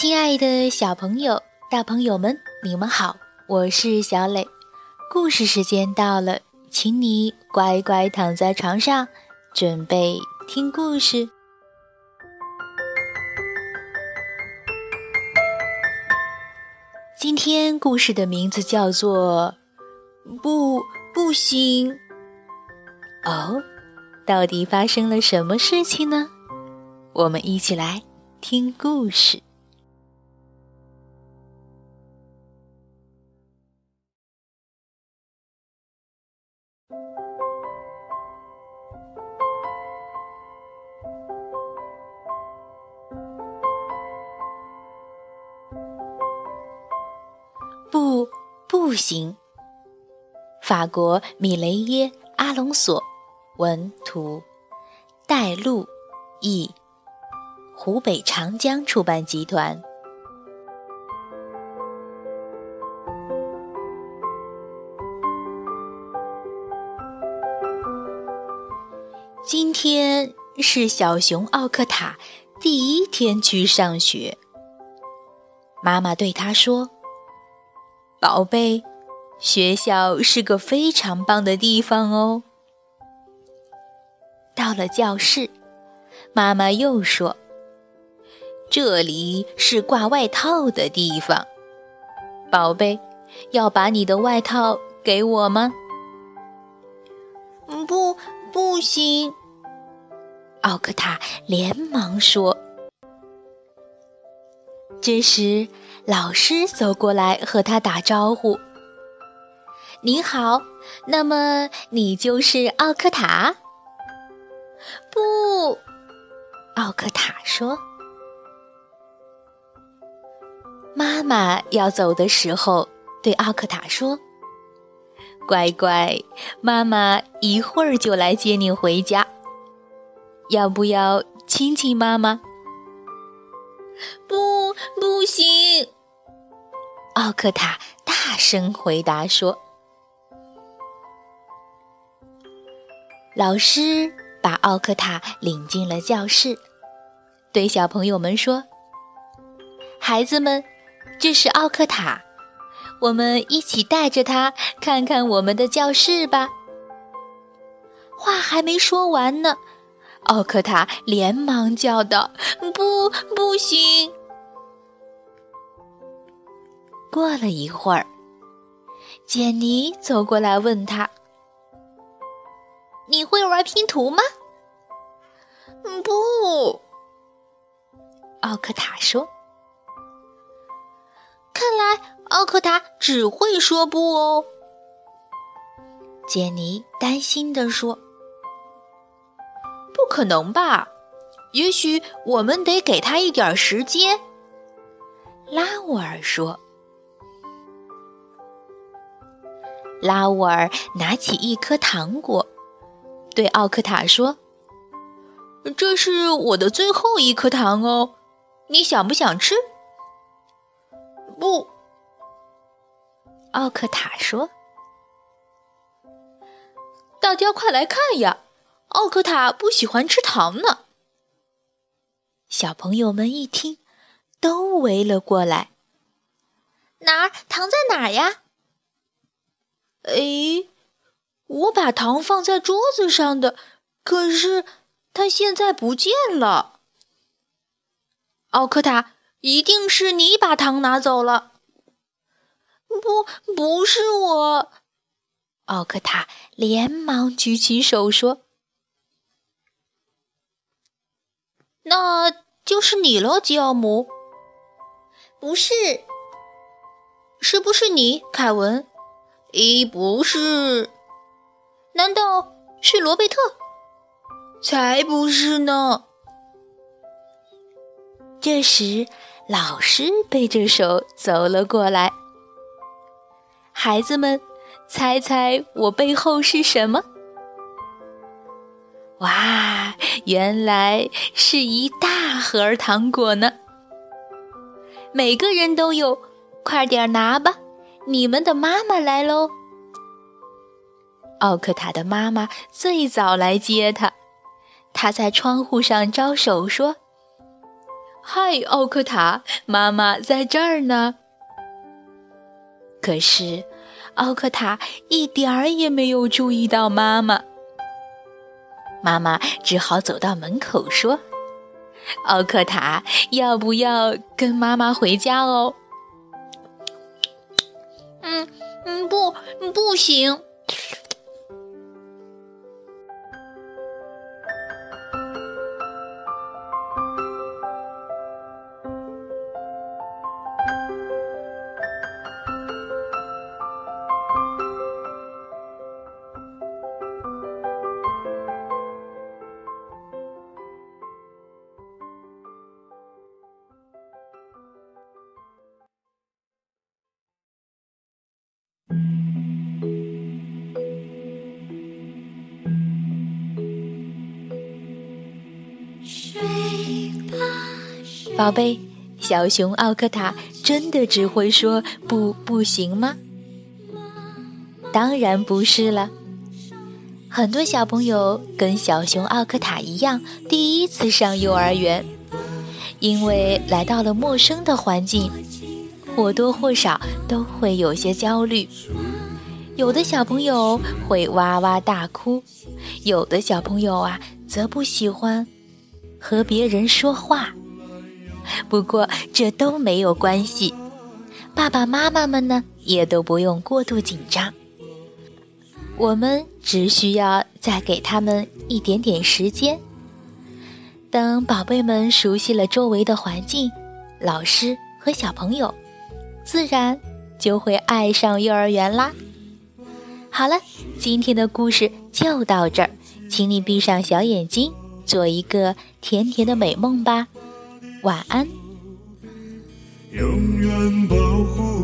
亲爱的小朋友、大朋友们，你们好，我是小磊。故事时间到了，请你乖乖躺在床上，准备听故事。今天故事的名字叫做《不不行》。哦，到底发生了什么事情呢？我们一起来听故事。不，不行。法国米雷耶·阿隆索文图，带路译，湖北长江出版集团。今天是小熊奥克塔第一天去上学。妈妈对他说。宝贝，学校是个非常棒的地方哦。到了教室，妈妈又说：“这里是挂外套的地方。宝贝，要把你的外套给我吗？”“不，不行！”奥克塔连忙说。这时。老师走过来和他打招呼：“您好，那么你就是奥克塔？”“不。”奥克塔说。妈妈要走的时候，对奥克塔说：“乖乖，妈妈一会儿就来接你回家。要不要亲亲妈妈？”“奥克塔大声回答说：“老师把奥克塔领进了教室，对小朋友们说：‘孩子们，这是奥克塔，我们一起带着他看看我们的教室吧。’话还没说完呢，奥克塔连忙叫道：‘不，不行！’”过了一会儿，简妮走过来问他：“你会玩拼图吗？”“不。”奥克塔说。“看来奥克塔只会说不哦。”简妮担心地说。“不可能吧？也许我们得给他一点时间。”拉沃尔说。拉沃尔拿起一颗糖果，对奥克塔说：“这是我的最后一颗糖哦，你想不想吃？”“不。”奥克塔说。“大家快来看呀，奥克塔不喜欢吃糖呢。”小朋友们一听，都围了过来。“哪儿？糖在哪儿呀？”哎，我把糖放在桌子上的，可是它现在不见了。奥克塔，一定是你把糖拿走了。不，不是我。奥克塔连忙举起手说：“那就是你了，吉奥姆。不是，是不是你，凯文？”咦，不是？难道是罗贝特？才不是呢！这时，老师背着手走了过来。孩子们，猜猜我背后是什么？哇，原来是一大盒糖果呢！每个人都有，快点拿吧！你们的妈妈来喽！奥克塔的妈妈最早来接他，他在窗户上招手说：“嗨，奥克塔，妈妈在这儿呢。”可是，奥克塔一点儿也没有注意到妈妈。妈妈只好走到门口说：“奥克塔，要不要跟妈妈回家哦？”“嗯嗯，不，不行。”宝贝，小熊奥克塔真的只会说“不，不行”吗？当然不是了。很多小朋友跟小熊奥克塔一样，第一次上幼儿园，因为来到了陌生的环境，或多或少都会有些焦虑。有的小朋友会哇哇大哭，有的小朋友啊，则不喜欢和别人说话。不过这都没有关系，爸爸妈妈们呢也都不用过度紧张。我们只需要再给他们一点点时间，等宝贝们熟悉了周围的环境、老师和小朋友，自然就会爱上幼儿园啦。好了，今天的故事就到这儿，请你闭上小眼睛，做一个甜甜的美梦吧。晚安。永远保护。